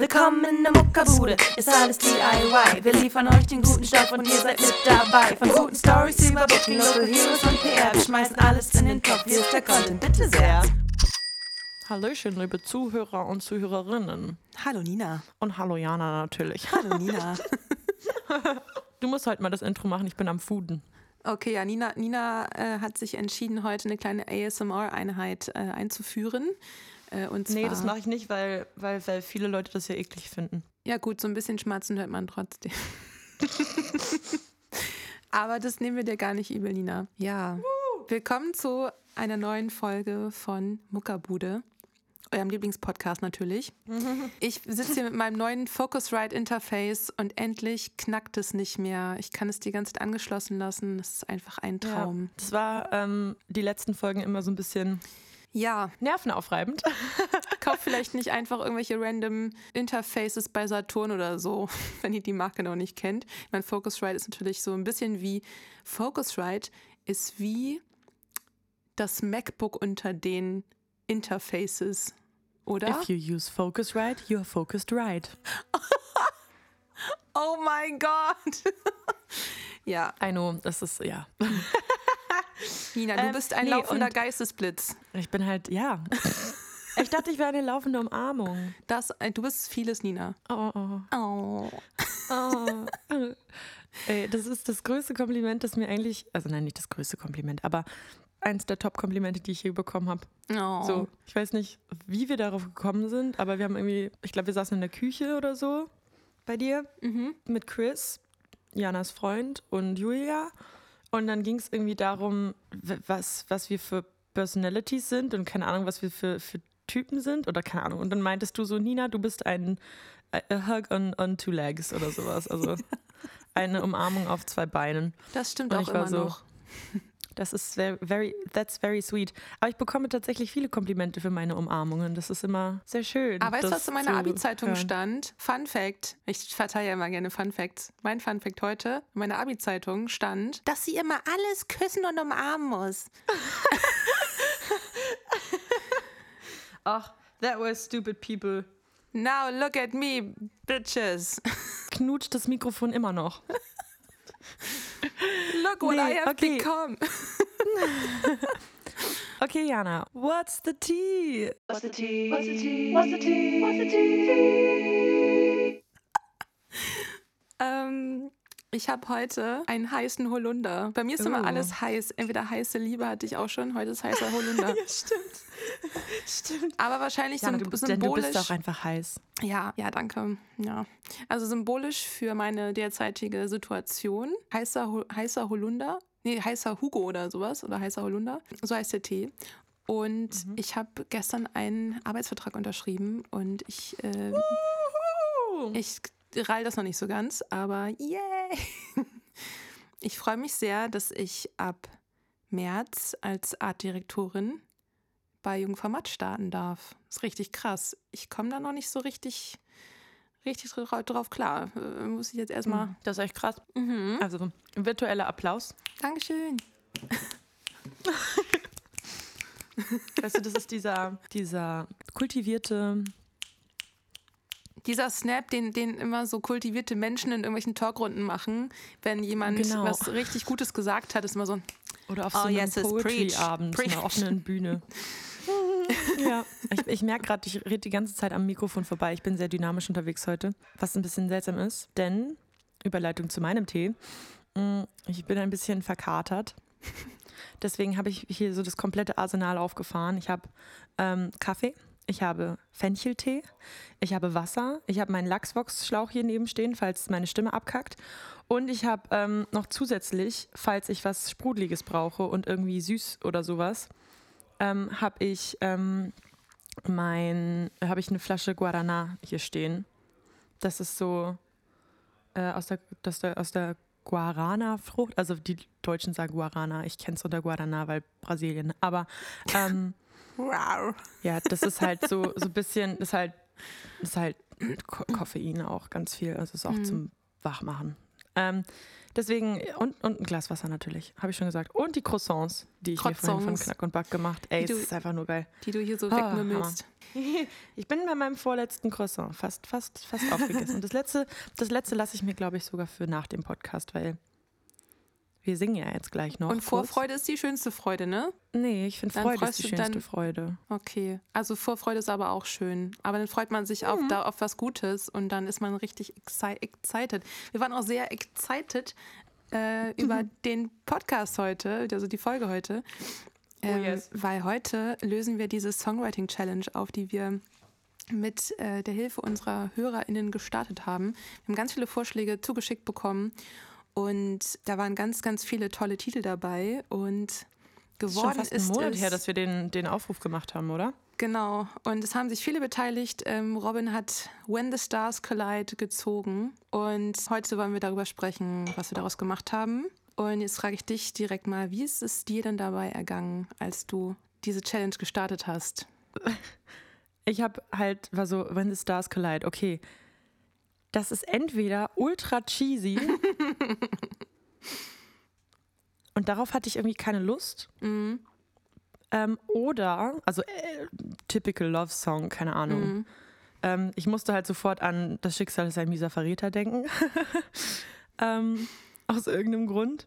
Willkommen in der Muckerbude, ist alles DIY. Wir liefern euch den guten Stoff und ihr seid mit dabei. Von guten Stories über Booking, Local Heroes und PR. Wir schmeißen alles in den Topf, hier ist der Content, bitte sehr. Hallöchen, liebe Zuhörer und Zuhörerinnen. Hallo Nina. Und hallo Jana natürlich. Hallo Nina. Du musst halt mal das Intro machen, ich bin am Fooden. Okay, ja, Nina, Nina äh, hat sich entschieden, heute eine kleine ASMR-Einheit äh, einzuführen. Äh, und zwar, Nee, das mache ich nicht, weil, weil, weil viele Leute das ja eklig finden. Ja, gut, so ein bisschen Schmatzen hört man trotzdem. Aber das nehmen wir dir gar nicht übel, Nina. Ja. Willkommen zu einer neuen Folge von Muckerbude. Eurem Lieblingspodcast natürlich. Ich sitze hier mit meinem neuen Focusrite Interface und endlich knackt es nicht mehr. Ich kann es die ganze Zeit angeschlossen lassen. Das ist einfach ein Traum. Ja, das war ähm, die letzten Folgen immer so ein bisschen Ja, nervenaufreibend. kauft vielleicht nicht einfach irgendwelche random Interfaces bei Saturn oder so, wenn ihr die Marke noch nicht kennt. Ich meine, Focusrite ist natürlich so ein bisschen wie Focusrite ist wie das MacBook unter den Interfaces, oder? If you use Focusrite, you're focused right. Oh mein Gott! ja, I know, das ist, ja. Nina, du Ähm, bist ein nee, laufender Geistesblitz. Ich bin halt, ja. Ich dachte, ich wäre eine laufende Umarmung. Das, äh, du bist vieles, Nina. Oh, oh. Oh. Oh. Ey, das ist das größte Kompliment, das mir eigentlich, also nein, nicht das größte Kompliment, aber eins der Top-Komplimente, die ich je bekommen habe. oh. So, ich weiß nicht, wie wir darauf gekommen sind, aber wir haben irgendwie, ich glaube, wir saßen in der Küche oder so bei dir Mhm. mit Chris, Janas Freund und Julia. Und dann ging es irgendwie darum, was, was wir für Personalities sind und keine Ahnung, was wir für, für Typen sind oder keine Ahnung. Und dann meintest du so, Nina, du bist ein hug on, on two legs oder sowas. Also eine Umarmung auf zwei Beinen. Das stimmt Und auch immer so, noch. Das ist very, very, that's very sweet. Aber ich bekomme tatsächlich viele Komplimente für meine Umarmungen. Das ist immer sehr schön. Aber weißt du, was in meiner Abi-Zeitung stand? Fun Fact. Ich verteile ja immer gerne Fun Facts. Mein Fun Fact heute, in meiner Abi-Zeitung stand, dass sie immer alles küssen und umarmen muss. Ach, that was stupid people. Now look at me, bitches. Knutscht das Mikrofon immer noch. Look what Nee, I have okay. become. Okay, Jana, what's the tea? What's the tea? What's the tea? What's the tea? What's the tea? Ähm, ich habe heute einen heißen Holunder. Bei mir ist immer Oh. alles heiß. Entweder heiße Liebe hatte ich auch schon, heute ist heißer Holunder. stimmt. Stimmt. Aber wahrscheinlich sym du, bist- denn du symbolisch. bist auch einfach heiß. Ja, ja, danke. Ja. Also symbolisch für meine derzeitige Situation. Heißer, heißer Holunder. Nee, heißer Hugo oder sowas. Oder heißer Holunder. So heißt der Tee. Und ich habe gestern einen Arbeitsvertrag unterschrieben und ich, äh, ich rall das noch nicht so ganz, aber yay! Ich freue mich sehr, dass ich ab März als Artdirektorin bei Jungfer Matt starten darf. ist richtig krass. Ich komme da noch nicht so richtig, richtig dra- drauf klar. Äh, muss ich jetzt erstmal. Das ist echt krass. Mhm. Also, virtueller Applaus. Dankeschön. Weißt du, das ist dieser, dieser kultivierte. Dieser Snap, den, den immer so kultivierte Menschen in irgendwelchen Talkrunden machen, wenn jemand Genau. was richtig Gutes gesagt hat, ist immer so, Oder auf Oh, so einem yes, Poetry-Abend, einer offenen Bühne. ja, ich, ich merke gerade, ich rede die ganze Zeit am Mikrofon vorbei. Ich bin sehr dynamisch unterwegs heute, was ein bisschen seltsam ist, denn, Überleitung zu meinem Tee, mh, ich bin ein bisschen verkatert. Deswegen habe ich hier so das komplette Arsenal aufgefahren. Ich habe ähm, Kaffee, ich habe Fencheltee, ich habe Wasser, ich habe meinen Lachsvox-Schlauch hier neben stehen, falls meine Stimme abkackt. Und ich habe ähm, noch zusätzlich, falls ich was Sprudeliges brauche und irgendwie süß oder sowas, ähm, habe ich ähm, habe ich eine Flasche Guarana hier stehen. Das ist so äh, aus der, das aus der Guarana-Frucht. Also die Deutschen sagen Guarana. Ich kenne es unter Guarana, weil Brasilien. Aber ähm, wow. ja, das ist halt so so ein bisschen, ist halt, ist halt Ko Koffein auch ganz viel. Also ist auch Mhm. zum Wachmachen. Ähm, Deswegen, und, und ein Glas Wasser natürlich, habe ich schon gesagt. Und die Croissants, die ich mir vorhin von Croissants. Knack und Back gemacht. Ey, Die es du- ist einfach nur geil. Die du hier so Ah, wegmümmelst. Ich bin bei meinem vorletzten Croissant fast, fast, fast aufgegessen. Und das letzte, das letzte lasse ich mir, glaube ich, sogar für nach dem Podcast, weil wir singen ja jetzt gleich noch. Und kurz. Vorfreude ist die schönste Freude, ne? Nee, ich finde Freude ist die schönste dann- Freude. Okay. Also Vorfreude ist aber auch schön. Aber dann freut man sich Mhm. auf, da, auf was Gutes und dann ist man richtig exci excited. Wir waren auch sehr excited äh, über Mhm. den Podcast heute, also die Folge heute. Ähm, Oh, yes. Weil heute lösen wir diese Songwriting Challenge auf, die wir mit äh, der Hilfe unserer HörerInnen gestartet haben. Wir haben ganz viele Vorschläge zugeschickt bekommen und da waren ganz, ganz viele tolle Titel dabei und Das ist geworden schon fast einen ist Monat es, her, dass wir den, den Aufruf gemacht haben, oder? Genau, und es haben sich viele beteiligt. Ähm, Robin hat When the Stars Collide gezogen und heute wollen wir darüber sprechen, was wir daraus gemacht haben. Und jetzt frage ich dich direkt mal, wie ist es dir denn dabei ergangen, als du diese Challenge gestartet hast? Ich habe halt, war so, When the Stars Collide, okay. Das ist entweder ultra cheesy und darauf hatte ich irgendwie keine Lust. Mhm. Ähm, oder, also äh, typical Love Song, keine Ahnung. Mhm. Ähm, ich musste halt sofort an Das Schicksal ist ein mieser Verräter denken. ähm, aus irgendeinem Grund.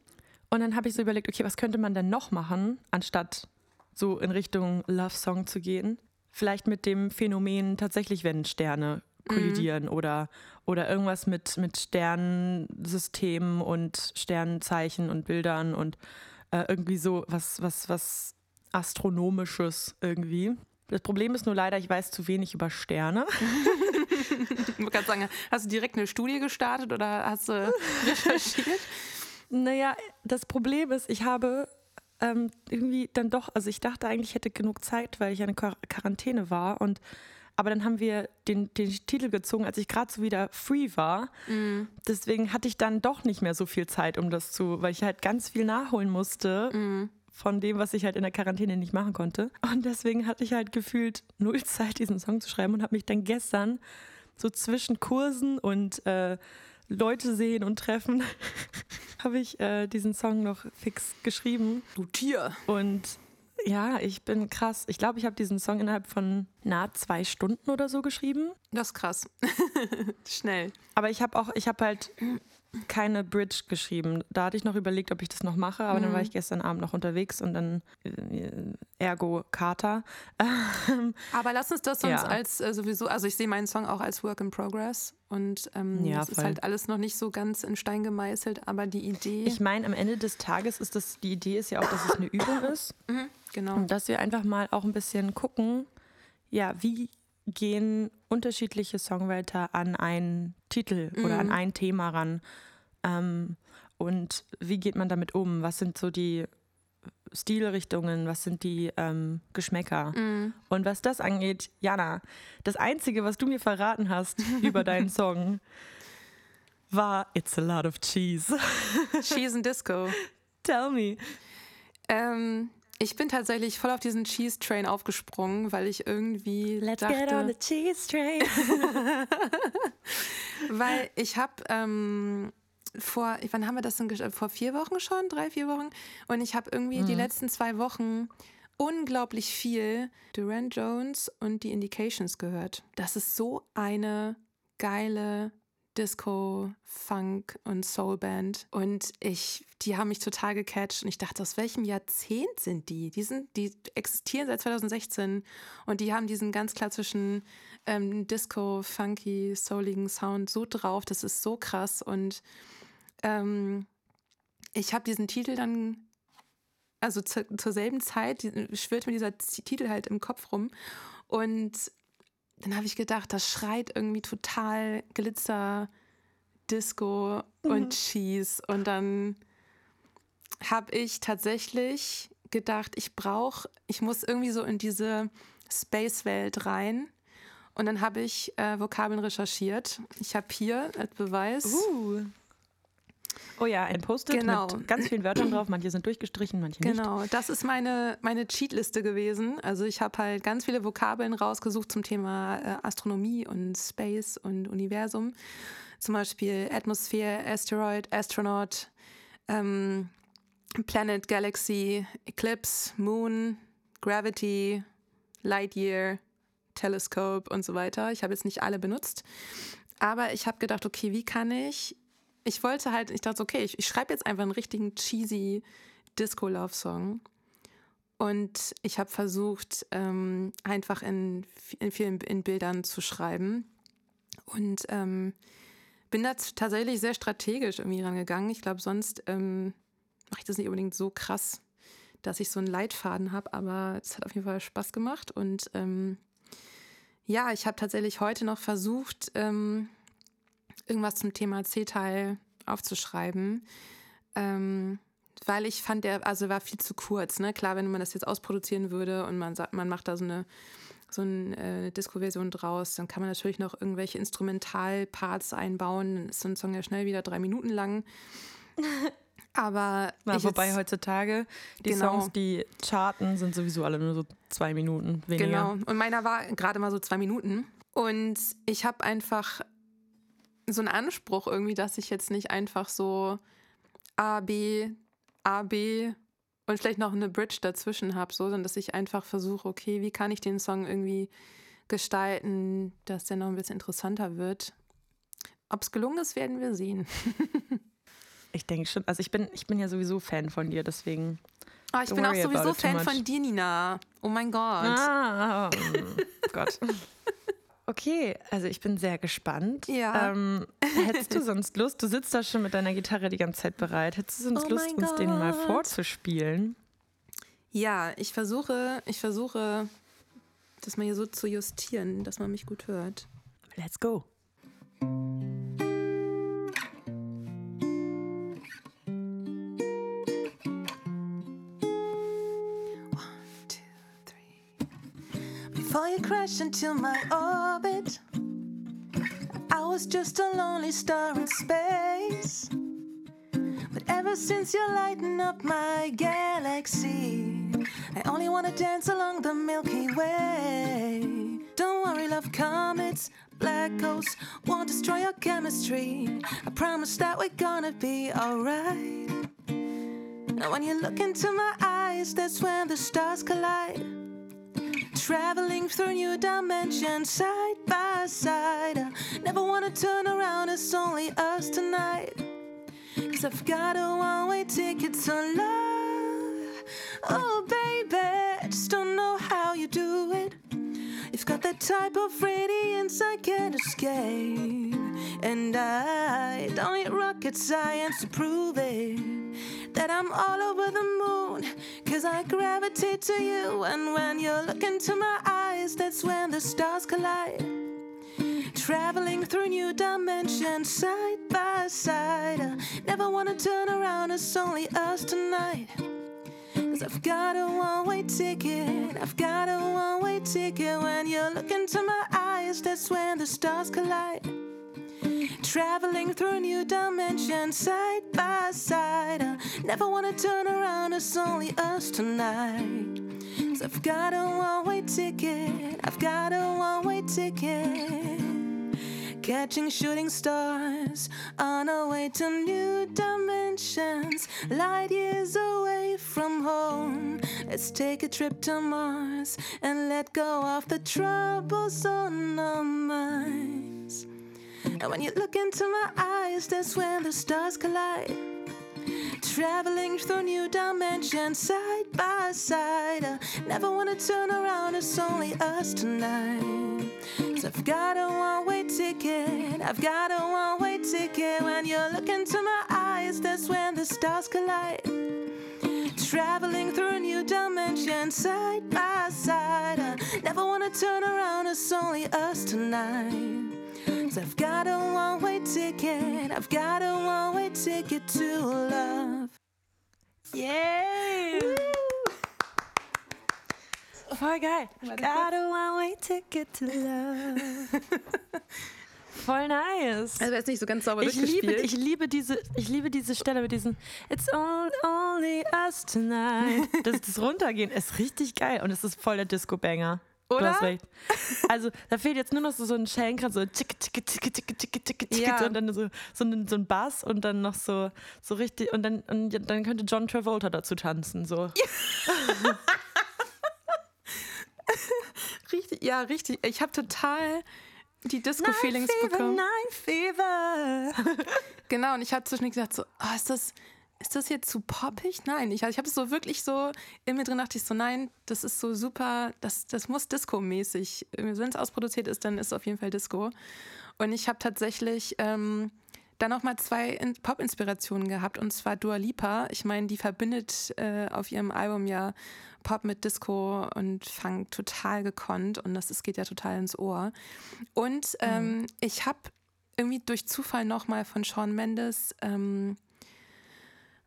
Und dann habe ich so überlegt, okay, was könnte man denn noch machen, anstatt so in Richtung Love Song zu gehen? Vielleicht mit dem Phänomen tatsächlich, wenn Sterne kollidieren oder, oder irgendwas mit, mit Sternsystemen und Sternzeichen und Bildern und äh, irgendwie so was, was, was Astronomisches irgendwie. Das Problem ist nur leider, ich weiß zu wenig über Sterne. Ich gerade sagen, hast du direkt eine Studie gestartet oder hast du recherchiert? Naja, das Problem ist, ich habe ähm, irgendwie dann doch, also ich dachte eigentlich, ich hätte genug Zeit, weil ich in Quar Quarantäne war und aber dann haben wir den, den Titel gezogen, als ich gerade so wieder free war. Deswegen hatte ich dann doch nicht mehr so viel Zeit, um das zu, weil ich halt ganz viel nachholen musste von dem, was ich halt in der Quarantäne nicht machen konnte. Und deswegen hatte ich halt gefühlt null Zeit, diesen Song zu schreiben und habe mich dann gestern so zwischen Kursen und äh, Leute sehen und treffen, habe ich äh, diesen Song noch fix geschrieben. Du Tier. Und ja, ich bin krass. Ich glaube, ich habe diesen Song innerhalb von nahe zwei Stunden oder so geschrieben. Das ist krass. Schnell. Aber ich habe auch, ich habe halt keine Bridge geschrieben. Da hatte ich noch überlegt, ob ich das noch mache, aber dann war ich gestern Abend noch unterwegs und dann äh, ergo Kater. Aber lass uns das uns Ja. als äh, sowieso, also ich sehe meinen Song auch als Work in Progress und ähm, Ja, es ist halt alles noch nicht so ganz in Stein gemeißelt, aber die Idee, Ich meine, am Ende des Tages ist das, die Idee ist ja auch, dass es eine Übung ist. genau. Und dass wir einfach mal auch ein bisschen gucken, ja, wie gehen unterschiedliche Songwriter an einen Titel oder an ein Thema ran? Ähm, und wie geht man damit um? Was sind so die Stilrichtungen? Was sind die ähm, Geschmäcker? Und was das angeht, Jana, das Einzige, was du mir verraten hast über deinen Song, war It's a lot of cheese. Cheese and Disco. Tell me. Ähm, ich bin tatsächlich voll auf diesen Cheese Train aufgesprungen, weil ich irgendwie Let's dachte, get on the cheese train. weil ich habe ähm, vor, wann haben wir das denn gesch- vor vier Wochen schon, drei, vier Wochen? Und ich habe irgendwie Mhm. die letzten zwei Wochen unglaublich viel Duran Jones und die Indications gehört. Das ist so eine geile Disco, Funk und Soulband. Und ich, die haben mich total gecatcht. Und ich dachte, aus welchem Jahrzehnt sind die? Die, sind, die existieren seit 2016 und die haben diesen ganz klassischen ähm, Disco, funky, souligen Sound so drauf. Das ist so krass. Und ähm, ich habe diesen Titel dann, also zu, zur selben Zeit, schwirrt mir dieser Titel halt im Kopf rum. Und dann habe ich gedacht, das schreit irgendwie total Glitzer, Disco und Cheese. Und dann habe ich tatsächlich gedacht, ich brauche, ich muss irgendwie so in diese Space-Welt rein. Und dann habe ich äh, Vokabeln recherchiert. Ich habe hier als Beweis. Uh. Oh ja, ein Post-it Genau. mit ganz vielen Wörtern drauf. Manche sind durchgestrichen, manche nicht. Genau, das ist meine, meine Cheatliste gewesen. Also ich habe halt ganz viele Vokabeln rausgesucht zum Thema äh, Astronomie und Space und Universum. Zum Beispiel Atmosphere, Asteroid, Astronaut, ähm, Planet, Galaxy, Eclipse, Moon, Gravity, Lightyear, Telescope und so weiter. Ich habe jetzt nicht alle benutzt. Aber ich habe gedacht, okay, wie kann ich. Ich wollte halt, ich dachte, okay, ich, ich schreibe jetzt einfach einen richtigen cheesy Disco-Love-Song. Und ich habe versucht, ähm, einfach in, in vielen in Bildern zu schreiben. Und ähm, bin da tatsächlich sehr strategisch irgendwie rangegangen. Ich glaube, sonst ähm, mache ich das nicht unbedingt so krass, dass ich so einen Leitfaden habe, aber es hat auf jeden Fall Spaß gemacht. Und ähm, ja, ich habe tatsächlich heute noch versucht, ähm, irgendwas zum Thema C-Teil aufzuschreiben. Ähm, weil ich fand, der also war viel zu kurz. Ne? Klar, wenn man das jetzt ausproduzieren würde und man sagt, man macht da so eine so eine äh, Disco-Version draus, dann kann man natürlich noch irgendwelche Instrumentalparts einbauen. Dann ist so ein Song ja schnell wieder drei Minuten lang. Aber Na, wobei jetzt, heutzutage die genau. Songs, die charten, sind sowieso alle nur so zwei Minuten weniger. Genau. Und meiner war gerade mal so zwei Minuten. Und ich habe einfach so einen Anspruch irgendwie, dass ich jetzt nicht einfach so A, B, A, B und vielleicht noch eine Bridge dazwischen habe, so, sondern dass ich einfach versuche, okay, wie kann ich den Song irgendwie gestalten, dass der noch ein bisschen interessanter wird. Ob es gelungen ist, werden wir sehen. ich denke schon. Also ich bin, ich bin ja sowieso Fan von dir, deswegen. Oh, ich bin auch sowieso Fan von dir, Nina. Oh mein Gott. Ah, oh Gott. Okay, also ich bin sehr gespannt. Ja. Ähm, hättest du sonst Lust, du sitzt da schon mit deiner Gitarre die ganze Zeit bereit, hättest du sonst oh Lust, uns den mal vorzuspielen? Ja, ich versuche, ich versuche, das mal hier so zu justieren, dass man mich gut hört. Let's go. Before you crash into my orbit, I was just a lonely star in space. But ever since you lighten up my galaxy, I only wanna dance along the Milky Way. Don't worry, love comets, black holes won't destroy your chemistry. I promise that we're gonna be alright. And when you look into my eyes, that's when the stars collide. Traveling through new dimensions side by side. I never wanna turn around, it's only us tonight. Cause I've got a one way ticket to love. Oh, baby, I just don't know how you do it. You've got that type of radiance I can't escape. And I don't need rocket science to prove it that I'm all over the moon. Cause I gravitate to you, and when you look into my eyes, that's when the stars collide. Traveling through new dimensions, side by side. I never wanna turn around, it's only us tonight. Cause I've got a one way ticket, I've got a one way ticket. When you look into my eyes, that's when the stars collide. Traveling through new dimensions side by side. I never wanna turn around, it's only us tonight. Cause I've got a one way ticket, I've got a one way ticket. Catching shooting stars on our way to new dimensions, light years away from home. Let's take a trip to Mars and let go of the troubles on our minds. And when you look into my eyes, that's when the stars collide. Traveling through new dimensions side by side. I never wanna turn around, it's only us tonight. So I've got a one way ticket, I've got a one way ticket. When you look into my eyes, that's when the stars collide. Traveling through new dimensions side by side. I never wanna turn around, it's only us tonight. Cause I've got a one way ticket, I've got a one way ticket to love. Yay! Voll geil. Got a one way ticket to love. Voll nice. Also ist nicht so ganz sauber ich liebe, ich liebe diese, ich liebe diese Stelle mit diesem It's only us tonight. Das, das Runtergehen ist richtig geil und es ist voll der Disco-Banger. Du Oder? hast recht. Also da fehlt jetzt nur noch so, so ein Schellenkranz, so tschicke, tschicke, tschicke, tschicke, tschicke, tschicke, tschicke, Ja. und dann so, so, ein, so ein Bass und dann noch so, so richtig, und dann, und dann könnte John Travolta dazu tanzen. So. Richtig, ja, richtig. Ich habe total die Disco-Feelings bekommen. Night Fever. Genau, und ich habe zwischendurch gesagt, so, ah, ist das, ist das jetzt zu poppig? Nein, ich, ich habe es so wirklich so in mir drin, dachte ich so, nein, das ist so super, das, das muss Disco-mäßig. Wenn es ausproduziert ist, dann ist es auf jeden Fall Disco. Und ich habe tatsächlich ähm, dann noch mal zwei In- Pop-Inspirationen gehabt, und zwar Dua Lipa. Ich meine, die verbindet äh, auf ihrem Album ja Pop mit Disco und Funk total gekonnt und das, das geht ja total ins Ohr. Und ähm, ich habe irgendwie durch Zufall nochmal von Shawn Mendes, ähm,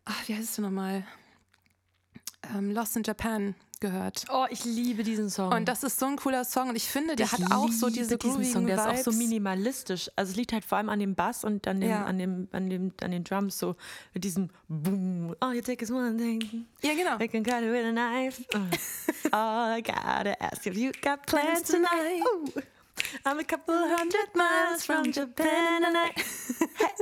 ach, wie heißt es nochmal? Ähm, Lost in Japan gehört. Oh, ich liebe diesen Song. Und das ist so ein cooler Song und ich finde, der ich hat auch so diese diesen Song. Der ist auch Vibes. so minimalistisch. Also es liegt halt vor allem an dem Bass und an, dem, Ja. an, dem, an, dem, an den Drums so mit diesem Boom. All you take is one thing. Ja, genau. I can cut it with a knife. All I gotta ask if you got plans tonight. Ooh. I'm a couple hundred miles from Japan and I. Hey,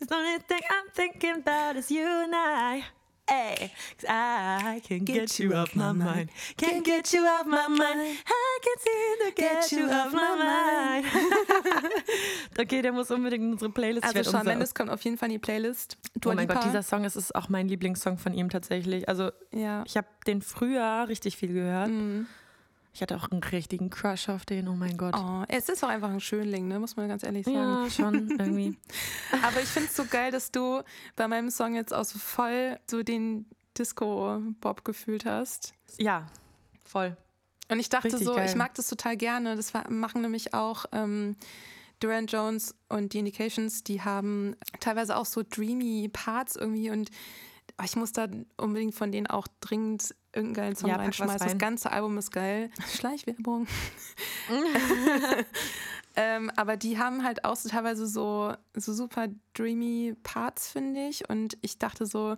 the only thing I'm thinking about is you and I. Hey, 'cause I can get, you off my mind. Can't get you off my mind. I can seem to get you off my mind. okay, der muss unbedingt in unsere Playlist. Also Shawn unser- Mendes kommt auf jeden Fall in die Playlist. Dua Oh mein Lipa, Gott, dieser Song ist, ist auch mein Lieblingssong von ihm tatsächlich. Also ja. ich habe den früher richtig viel gehört. Mhm. Ich hatte auch einen richtigen Crush auf den, oh mein Gott. Oh, es ist auch einfach ein Schönling, ne? muss man ganz ehrlich sagen. ja, schon irgendwie. Aber ich finde es so geil, dass du bei meinem Song jetzt auch so voll so den Disco-Bob gefühlt hast. Ja, voll. Und ich dachte Richtig so, geil. ich mag das total gerne. Das machen nämlich auch ähm, Duran Jones und die Indications, die haben teilweise auch so dreamy Parts irgendwie und ich muss da unbedingt von denen auch dringend irgendeinen geilen Song Ja, pack was reinschmeißen. Das rein. ganze Album ist geil. Schleichwerbung. ähm, aber die haben halt auch so teilweise so, so super dreamy Parts, finde ich. Und ich dachte so,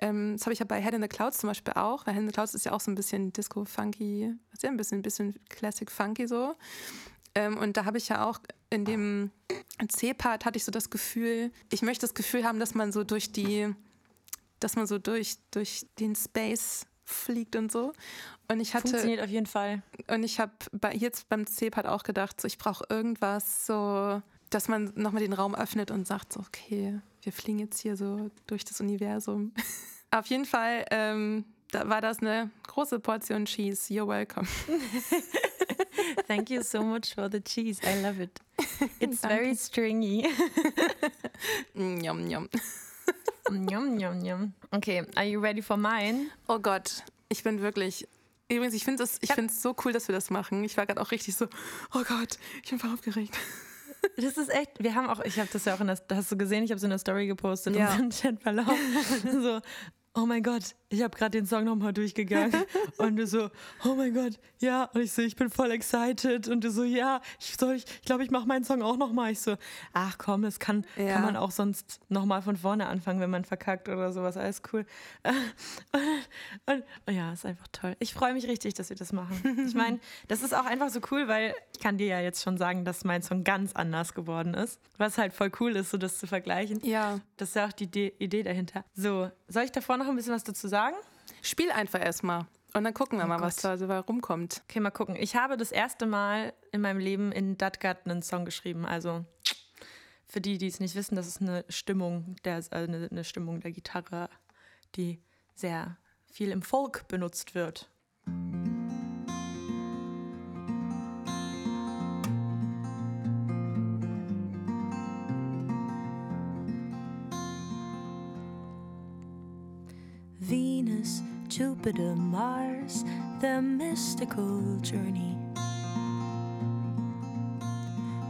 ähm, das habe ich ja bei Head in the Clouds zum Beispiel auch, weil Head in the Clouds ist ja auch so ein bisschen Disco-funky, ist ja ein bisschen, ein bisschen Classic-funky so. Ähm, und da habe ich ja auch in dem C-Part hatte ich so das Gefühl, ich möchte das Gefühl haben, dass man so durch die, dass man so durch, durch den Space fliegt und so. Und ich hatte Funktioniert auf jeden Fall. und ich habe bei, jetzt beim C-Part auch gedacht, so, ich brauche irgendwas so, dass man nochmal den Raum öffnet und sagt, so, okay, wir fliegen jetzt hier so durch das Universum. Auf jeden Fall ähm, da war das eine große Portion Cheese. You're welcome. Thank you so much for the cheese. I love it. It's Danke. very stringy. Njom, njom. Yum, yum, yum. Okay, are you ready for mine? Oh Gott, ich bin wirklich. Übrigens, ich finde es ich find's so cool, dass wir das machen. Ich war gerade auch richtig so, oh Gott, ich bin voll aufgeregt. Das ist echt, wir haben auch, ich habe das ja auch in der, hast du gesehen, ich habe es in der Story gepostet, Ja. unseren Chatverlauf. so, oh mein Gott, ich habe gerade den Song nochmal durchgegangen. und du so, oh mein Gott, ja. Und ich so, ich bin voll excited. Und du so, ja, ich, soll, ich, ich glaube, ich mache meinen Song auch nochmal. Ich so, ach komm, das kann, Ja. kann man auch sonst nochmal von vorne anfangen, wenn man verkackt oder sowas. Alles cool. Und, und, und ja, ist einfach toll. Ich freue mich richtig, dass wir das machen. Ich meine, das ist auch einfach so cool, weil ich kann dir ja jetzt schon sagen, dass mein Song ganz anders geworden ist. Was halt voll cool ist, so das zu vergleichen. Ja, Das ist ja auch die Idee, Idee dahinter. So, soll ich davor noch ein bisschen was dazu sagen? spiel einfach erstmal. Und dann gucken wir Oh mal, was Gott. da so rumkommt. Okay, mal gucken. Ich habe das erste Mal in meinem Leben in Datgat einen Song geschrieben. Also für die, die es nicht wissen, das ist eine Stimmung, der, also eine, eine Stimmung der Gitarre, die sehr viel im Folk benutzt wird. Jupiter, Mars, their mystical journey.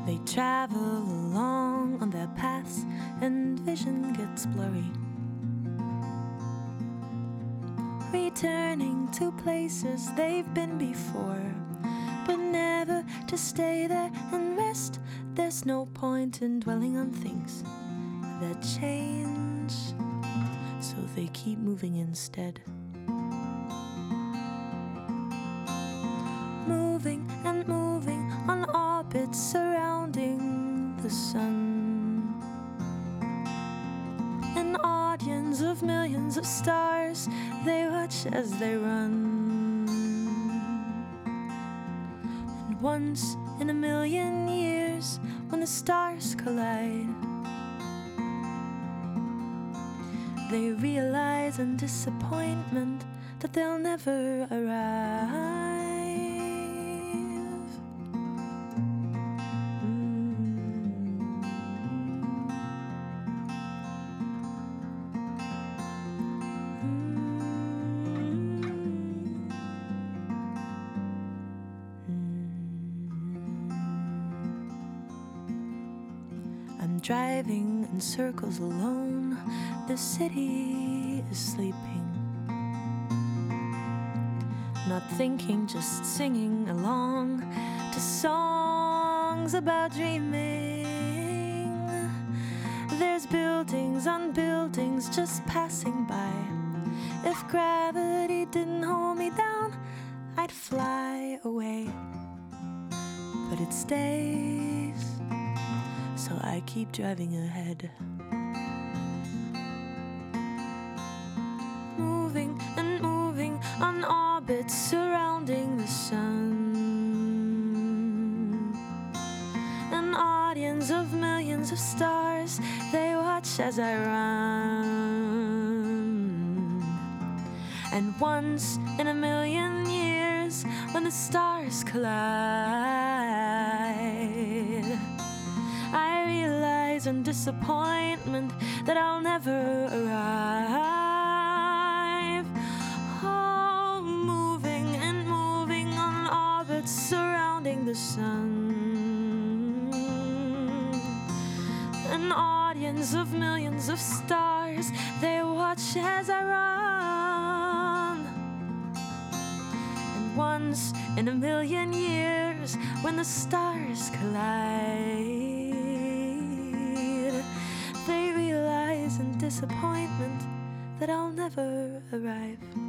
They travel along on their paths, and vision gets blurry. Returning to places they've been before, but never to stay there and rest. There's no point in dwelling on things that change so they keep moving instead. As they run. And once in a million years, when the stars collide, they realize in disappointment that they'll never arrive. Driving in circles alone. The city is sleeping. Not thinking, just singing along to songs about dreaming. There's buildings on buildings just passing by. If gravity didn't hold me down, I'd fly away. But it stays, so I keep driving ahead. Moving and moving on orbits surrounding the sun. An audience of millions of stars, they watch as I run. And once in a million years, when the stars collide, disappointment that I'll never arrive. Oh, moving and moving on orbits surrounding the sun. An audience of millions of stars, they watch as I run. And once in a million years, when the stars collide, disappointment that I'll never arrive.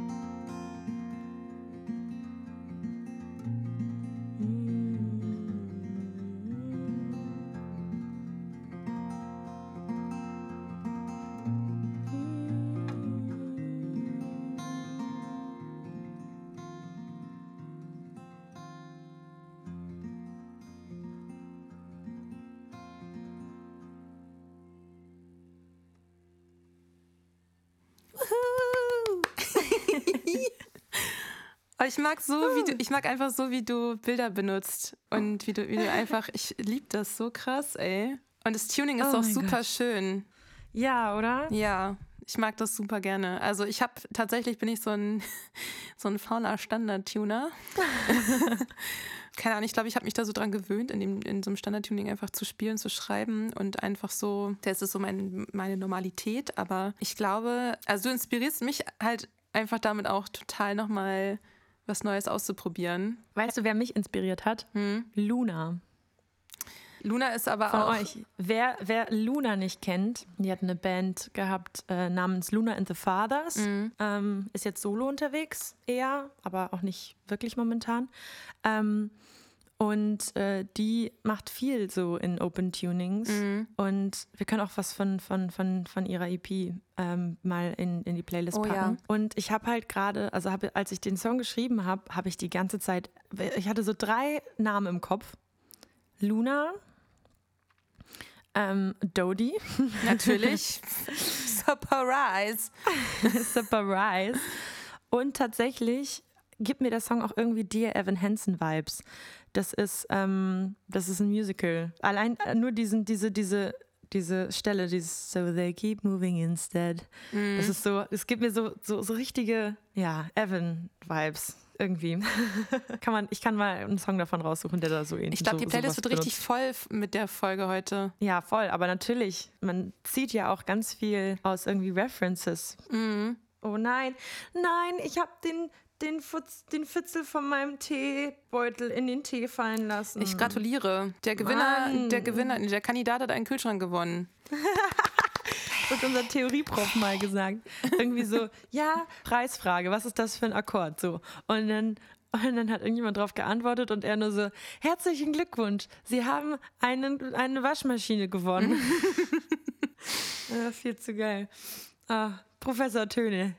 Ich mag so, wie du, ich mag einfach so, wie du Bilder benutzt und wie du, wie du einfach, ich liebe das so krass, ey. Und das Tuning ist Oh auch super Gott. schön. Ja, oder? Ja, ich mag das super gerne. Also ich habe tatsächlich bin ich so ein so ein fauler Standard-Tuner. Keine Ahnung, ich glaube, ich habe mich da so dran gewöhnt, in, dem, in so einem Standard-Tuning einfach zu spielen, zu schreiben und einfach so, das ist so mein, meine Normalität. Aber ich glaube, also du inspirierst mich halt einfach damit auch total nochmal was Neues auszuprobieren. Weißt du, wer mich inspiriert hat? Luna. Luna ist aber Von auch. euch. Wer, wer Luna nicht kennt, die hat eine Band gehabt äh, namens Luna and the Fathers. Ähm, ist jetzt solo unterwegs, eher, aber auch nicht wirklich momentan. Ähm, und äh, die macht viel so in Open Tunings. Und wir können auch was von, von, von, von ihrer EP ähm, mal in, in die Playlist Oh packen. ja. Und ich habe halt gerade, also hab, als ich den Song geschrieben habe, habe ich die ganze Zeit, ich hatte so drei Namen im Kopf. Luna, ähm, Dodie, Natürlich. Surprise. Surprise. Und tatsächlich gibt mir der Song auch irgendwie Dear Evan Hansen Vibes. Das ist, ähm, das ist ein Musical. Allein äh, nur diesen, diese, diese, diese Stelle, dieses So they keep moving instead. Das ist so, es gibt mir so, so, so richtige, ja, Evan-Vibes. Irgendwie. kann man, ich kann mal einen Song davon raussuchen, der da so ähnlich Ich glaube, so, die Playlist wird richtig voll mit der Folge heute. Ja, voll. Aber natürlich, man zieht ja auch ganz viel aus irgendwie References. Mhm. Oh nein, nein, ich habe den, den, Futz, den Fitzel von meinem Teebeutel in den Tee fallen lassen. Ich gratuliere. Der Gewinner, Mann. der Gewinner, der Kandidat hat einen Kühlschrank gewonnen. Das hat unser Theorieprof mal gesagt. Irgendwie so, ja, Preisfrage, was ist das für ein Akkord? So. Und dann Und dann hat irgendjemand darauf geantwortet und er nur so, herzlichen Glückwunsch, Sie haben einen, eine Waschmaschine gewonnen. ja, viel zu geil. Ah, Professor Töne,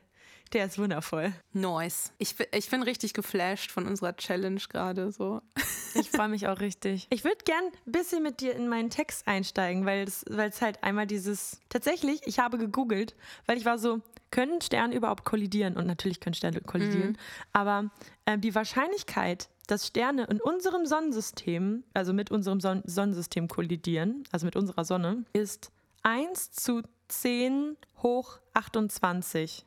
der ist wundervoll. Nice. Ich, ich bin richtig geflasht von unserer Challenge gerade so. Ich freue mich auch richtig. Ich würde gern ein bisschen mit dir in meinen Text einsteigen, weil es halt einmal dieses. Tatsächlich, ich habe gegoogelt, weil ich war so, können Sterne überhaupt kollidieren? Und natürlich können Sterne kollidieren. Mhm. Aber äh, die Wahrscheinlichkeit, dass Sterne in unserem Sonnensystem, also mit unserem Son Sonnensystem kollidieren, also mit unserer Sonne, ist 1 zu 10 hoch 28.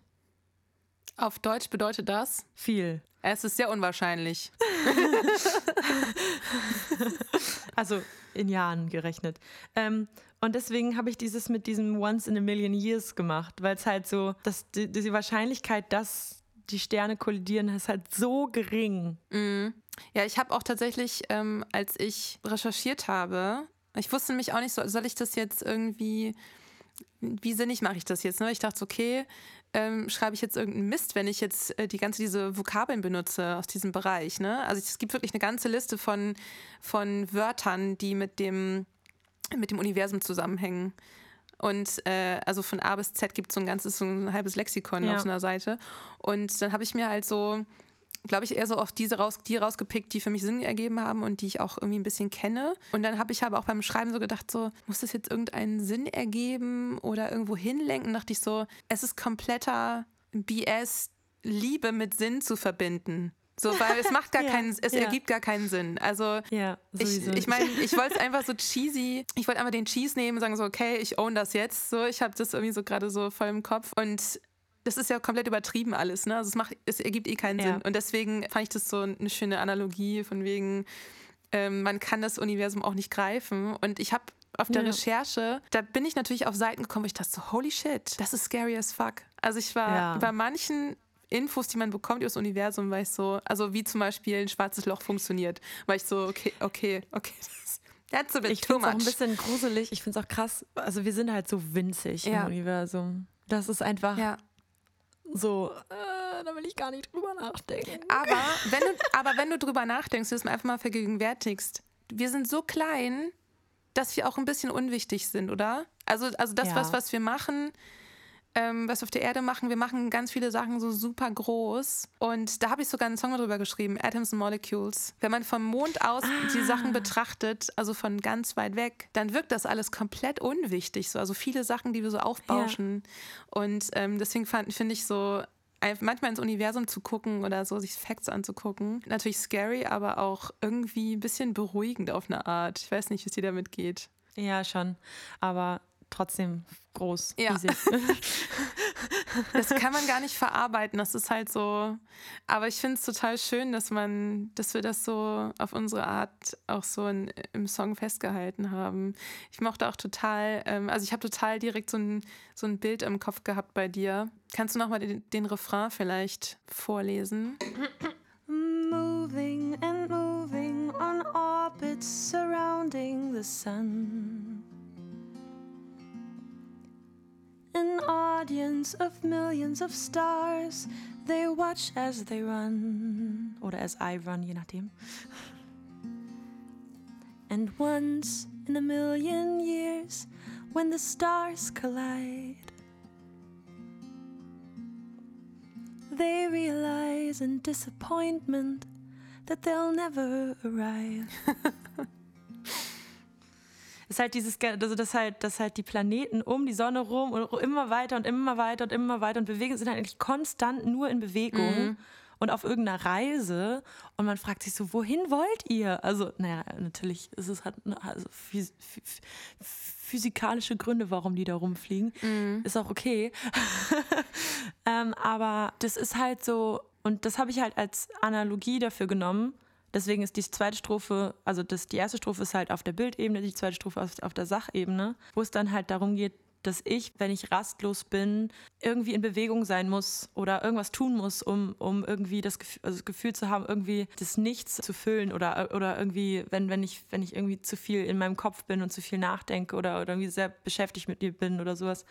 Auf Deutsch bedeutet das? Viel. Es ist sehr unwahrscheinlich. also in Jahren gerechnet. Ähm, und deswegen habe ich dieses mit diesem Once in a Million Years gemacht, weil es halt so, dass die, die, Wahrscheinlichkeit, dass die Sterne kollidieren, ist halt so gering. Mm. Ja, ich habe auch tatsächlich, ähm, als ich recherchiert habe, ich wusste nämlich auch nicht so, soll ich das jetzt irgendwie, wie sinnig mache ich das jetzt? Ne? Ich dachte, okay, ähm, schreibe ich jetzt irgendeinen Mist, wenn ich jetzt äh, die ganze diese Vokabeln benutze aus diesem Bereich. Ne? Also es gibt wirklich eine ganze Liste von, von Wörtern, die mit dem, mit dem Universum zusammenhängen. Und äh, also von A bis Z gibt es so ein ganzes, so ein halbes Lexikon ja. auf so einer Seite. Und dann habe ich mir halt so glaube ich, eher so auf diese raus, die rausgepickt, die für mich Sinn ergeben haben und die ich auch irgendwie ein bisschen kenne. Und dann habe ich aber auch beim Schreiben so gedacht, so, muss das jetzt irgendeinen Sinn ergeben oder irgendwo hinlenken? dachte ich so, es ist kompletter BS, Liebe mit Sinn zu verbinden. So, weil es macht gar ja, keinen, es ja. ergibt gar keinen Sinn. Also ja, ich, ich meine, ich wollte es einfach so cheesy, ich wollte einfach den Cheese nehmen und sagen so, okay, ich own das jetzt. So, ich habe das irgendwie so gerade so voll im Kopf. Und das ist ja komplett übertrieben alles, ne? Also es macht, es ergibt eh keinen ja. Sinn. Und deswegen fand ich das so eine schöne Analogie von wegen, ähm, man kann das Universum auch nicht greifen. Und ich habe auf der ja. Recherche, da bin ich natürlich auf Seiten gekommen, wo ich dachte so, holy shit, das ist scary as fuck. Also ich war ja. bei manchen Infos, die man bekommt über das Universum, war ich so, also wie zum Beispiel ein schwarzes Loch funktioniert, war ich so, okay, okay, okay, das That's a bit ich finde es auch ein bisschen gruselig. Ich finde es auch krass. Also wir sind halt so winzig ja. im Universum. Das ist einfach. Ja so, äh, da will ich gar nicht drüber nachdenken. Aber wenn du, aber wenn du drüber nachdenkst, du es mir einfach mal vergegenwärtigst, wir sind so klein, dass wir auch ein bisschen unwichtig sind, oder? Also, also das, ja. was, was wir machen, ähm, was wir auf der Erde machen, wir machen ganz viele Sachen so super groß. Und da habe ich sogar einen Song darüber geschrieben, Atoms and Molecules. Wenn man vom Mond aus ah. die Sachen betrachtet, also von ganz weit weg, dann wirkt das alles komplett unwichtig. So. Also viele Sachen, die wir so aufbauschen. Ja. Und ähm, deswegen finde ich so manchmal ins Universum zu gucken oder so, sich Facts anzugucken. Natürlich scary, aber auch irgendwie ein bisschen beruhigend auf eine Art. Ich weiß nicht, wie es dir damit geht. Ja, schon. Aber trotzdem groß. Ja. das kann man gar nicht verarbeiten. Das ist halt so. Aber ich finde es total schön, dass man, dass wir das so auf unsere Art auch so in, im Song festgehalten haben. Ich mochte auch total, ähm, also ich habe total direkt so ein, so ein Bild im Kopf gehabt bei dir. Kannst du nochmal den, den Refrain vielleicht vorlesen? Moving and moving on orbits surrounding the sun. An audience of millions of stars, they watch as they run. Oder as I run, je nachdem. And once in a million years, when the stars collide, they realize in disappointment that they'll never arrive. ist halt dieses, also das halt, dass halt die Planeten um die Sonne rum und immer weiter und immer weiter und immer weiter und bewegen, sind halt eigentlich konstant nur in Bewegung. Mhm. Und auf irgendeiner Reise und man fragt sich so, wohin wollt ihr? Also, naja, natürlich ist es halt also phys physikalische Gründe, warum die da rumfliegen. Mhm. Ist auch okay. ähm, aber das ist halt so, und das habe ich halt als Analogie dafür genommen, Deswegen ist die zweite Strophe, also das, die erste Strophe ist halt auf der Bildebene, die zweite Strophe auf, auf der Sachebene, wo es dann halt darum geht, dass ich, wenn ich rastlos bin, irgendwie in Bewegung sein muss oder irgendwas tun muss, um, um irgendwie das Gefühl, also das Gefühl zu haben, irgendwie das Nichts zu füllen oder, oder irgendwie, wenn, wenn, ich, wenn ich irgendwie zu viel in meinem Kopf bin und zu viel nachdenke oder, oder irgendwie sehr beschäftigt mit mir bin oder sowas,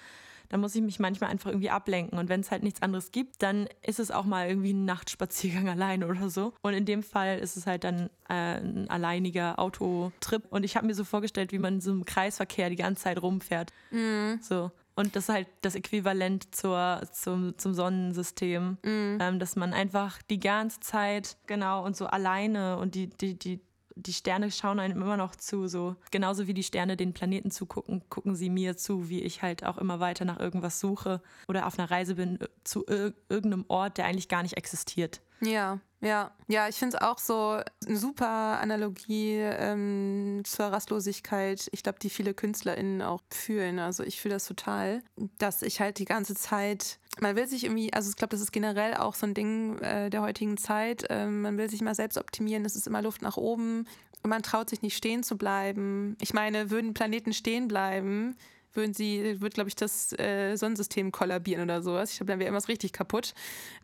dann muss ich mich manchmal einfach irgendwie ablenken. Und wenn es halt nichts anderes gibt, dann ist es auch mal irgendwie ein Nachtspaziergang alleine oder so. Und in dem Fall ist es halt dann äh, ein alleiniger Autotrip. Und ich habe mir so vorgestellt, wie man so im Kreisverkehr die ganze Zeit rumfährt. Mhm. So. Und das ist halt das Äquivalent zur, zum, zum Sonnensystem, Mhm. ähm, dass man einfach die ganze Zeit, genau, und so alleine und die, die, die, die Sterne schauen einem immer noch zu, so genauso wie die Sterne den Planeten zugucken, gucken sie mir zu, wie ich halt auch immer weiter nach irgendwas suche oder auf einer Reise bin äh, zu ir irgendeinem Ort, der eigentlich gar nicht existiert. Ja, ja. Ja, ich finde es auch so eine super Analogie ähm, zur Rastlosigkeit. Ich glaube, die viele KünstlerInnen auch fühlen. Also ich fühle das total, dass ich halt die ganze Zeit, man will sich irgendwie, also ich glaube, das ist generell auch so ein Ding äh, der heutigen Zeit. Ähm, man will sich mal selbst optimieren, es ist immer Luft nach oben und man traut sich nicht stehen zu bleiben. Ich meine, würden Planeten stehen bleiben, würden sie, wird, glaube ich, das äh, Sonnensystem kollabieren oder sowas. Ich glaube, dann wäre irgendwas richtig kaputt.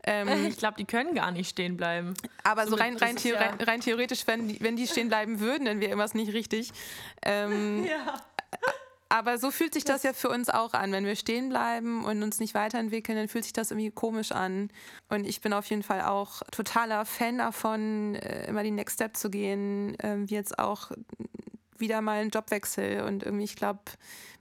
Ähm, Ich glaube, die können gar nicht stehen bleiben. aber so So, rein, rein, theo ja- rein, rein theoretisch, wenn die, wenn die stehen bleiben würden, dann wäre irgendwas nicht richtig. Ähm, Ja. Aber so fühlt sich das ja für uns auch an. Wenn wir stehen bleiben und uns nicht weiterentwickeln, dann fühlt sich das irgendwie komisch an. Und ich bin auf jeden Fall auch totaler Fan davon, äh, immer den Next Step zu gehen, ähm, wie jetzt auch wieder mal einen Jobwechsel. Und irgendwie, ich glaube,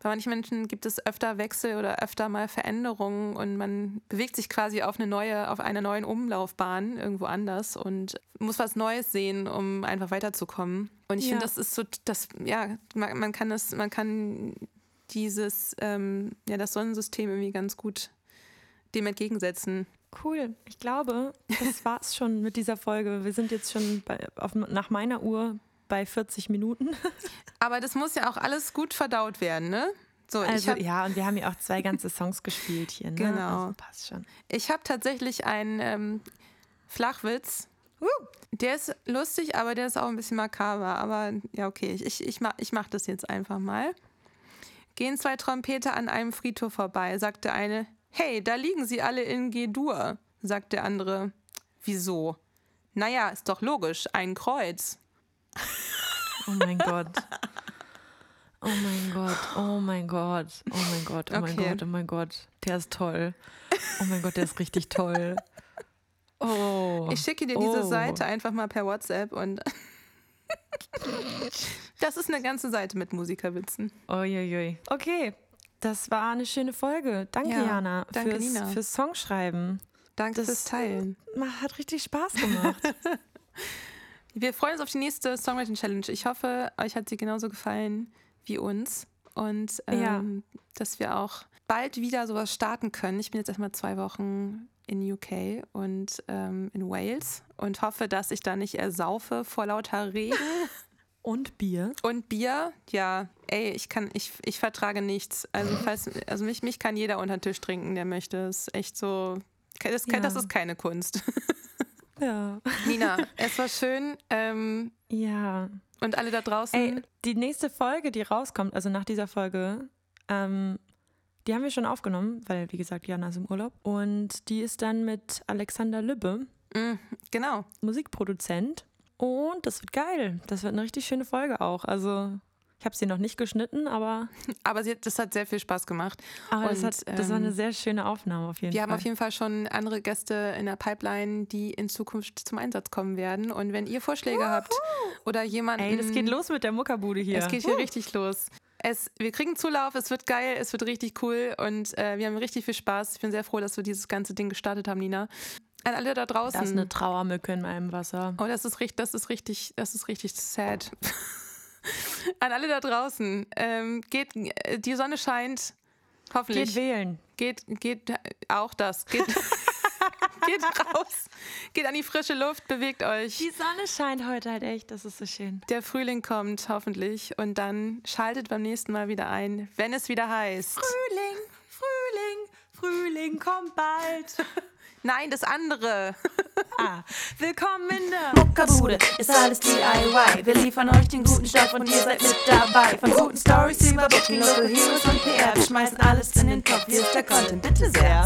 bei manchen Menschen gibt es öfter Wechsel oder öfter mal Veränderungen und man bewegt sich quasi auf eine neue, auf einer neuen Umlaufbahn irgendwo anders und muss was Neues sehen, um einfach weiterzukommen. Und ich Ja. finde, das ist so, das, ja, man, man kann das, man kann dieses, ähm, ja, das Sonnensystem irgendwie ganz gut dem entgegensetzen. Cool. Ich glaube, das war's schon mit dieser Folge. Wir sind jetzt schon bei, auf, nach meiner Uhr bei 40 Minuten. Aber das muss ja auch alles gut verdaut werden, ne? So, Also ja, und wir haben ja auch zwei ganze Songs gespielt hier. Ne? Genau. Also passt schon. Ich habe tatsächlich einen ähm, Flachwitz. Der ist lustig, aber der ist auch ein bisschen makaber. Aber ja, okay, ich, ich, ich, mach, ich mach das jetzt einfach mal. Gehen zwei Trompeter an einem Friedhof vorbei, sagt der eine. Hey, da liegen sie alle in G-Dur, sagt der andere. Wieso? Naja, ist doch logisch, ein Kreuz. Oh mein Gott. Oh mein Gott, oh mein Gott, oh mein Gott, oh mein Okay. Gott, oh mein Gott. Der ist toll. Oh mein Gott, der ist richtig toll. Oh. Ich schicke dir diese Oh. Seite einfach mal per WhatsApp und das ist eine ganze Seite mit Musikerwitzen. Uiuiui. Okay, das war eine schöne Folge. Danke, Ja, Jana, danke, fürs, Nina. fürs Songschreiben. Danke Das- fürs Teilen. Hat richtig Spaß gemacht. Wir freuen uns auf die nächste Songwriting Challenge. Ich hoffe, euch hat sie genauso gefallen wie uns und ähm, Ja. dass wir auch bald wieder sowas starten können. Ich bin jetzt erstmal zwei Wochen in UK und ähm, in Wales und hoffe, dass ich da nicht ersaufe vor lauter Regen Und Bier. und Bier. Ja, ey, ich kann, ich, ich vertrage nichts. Also, falls, also mich, mich kann jeder unter den Tisch trinken, der möchte. Das ist echt so. Das, Ja. das ist keine Kunst. Ja. Nina, es war schön. Ähm, Ja. und alle da draußen. Ey, die nächste Folge, die rauskommt, also nach dieser Folge, ähm, die haben wir schon aufgenommen, weil, wie gesagt, Jana ist im Urlaub. Und die ist dann mit Alexander Lübbe, Mm, genau. Musikproduzent. Und das wird geil. Das wird eine richtig schöne Folge auch. Also, ich habe sie noch nicht geschnitten, aber, Aber sie, das hat sehr viel Spaß gemacht. aber das, Und, hat, das war eine ähm, sehr schöne Aufnahme auf jeden Wir Fall. haben auf jeden Fall schon andere Gäste in der Pipeline, die in Zukunft zum Einsatz kommen werden. Und wenn ihr Vorschläge habt oder jemanden. Ey, das geht los mit der Muckerbude hier. Es geht hier richtig los. Es, wir kriegen Zulauf, es wird geil, es wird richtig cool und äh, wir haben richtig viel Spaß. Ich bin sehr froh, dass wir dieses ganze Ding gestartet haben, Nina. An alle da draußen. Das ist eine Trauermücke in meinem Wasser. Oh, das ist richtig, das ist richtig, das ist richtig sad. An alle da draußen, ähm, geht, äh, die Sonne scheint, hoffentlich. Geht wählen. Geht, geht auch das. Geht, geht raus, geht an die frische Luft, bewegt euch. Die Sonne scheint heute halt echt, das ist so schön. Der Frühling kommt hoffentlich und dann schaltet beim nächsten Mal wieder ein, wenn es wieder heißt. Frühling, Frühling, Frühling kommt bald. Nein, das andere. Ah, willkommen in der Muckerbude ist alles DIY. Wir liefern euch den guten Stoff und ihr seid mit dabei. Von guten Stories über Booking, Local Heroes und PR. Wir schmeißen alles in den Topf. Hier ist der Content, bitte sehr.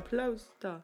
Applaus da.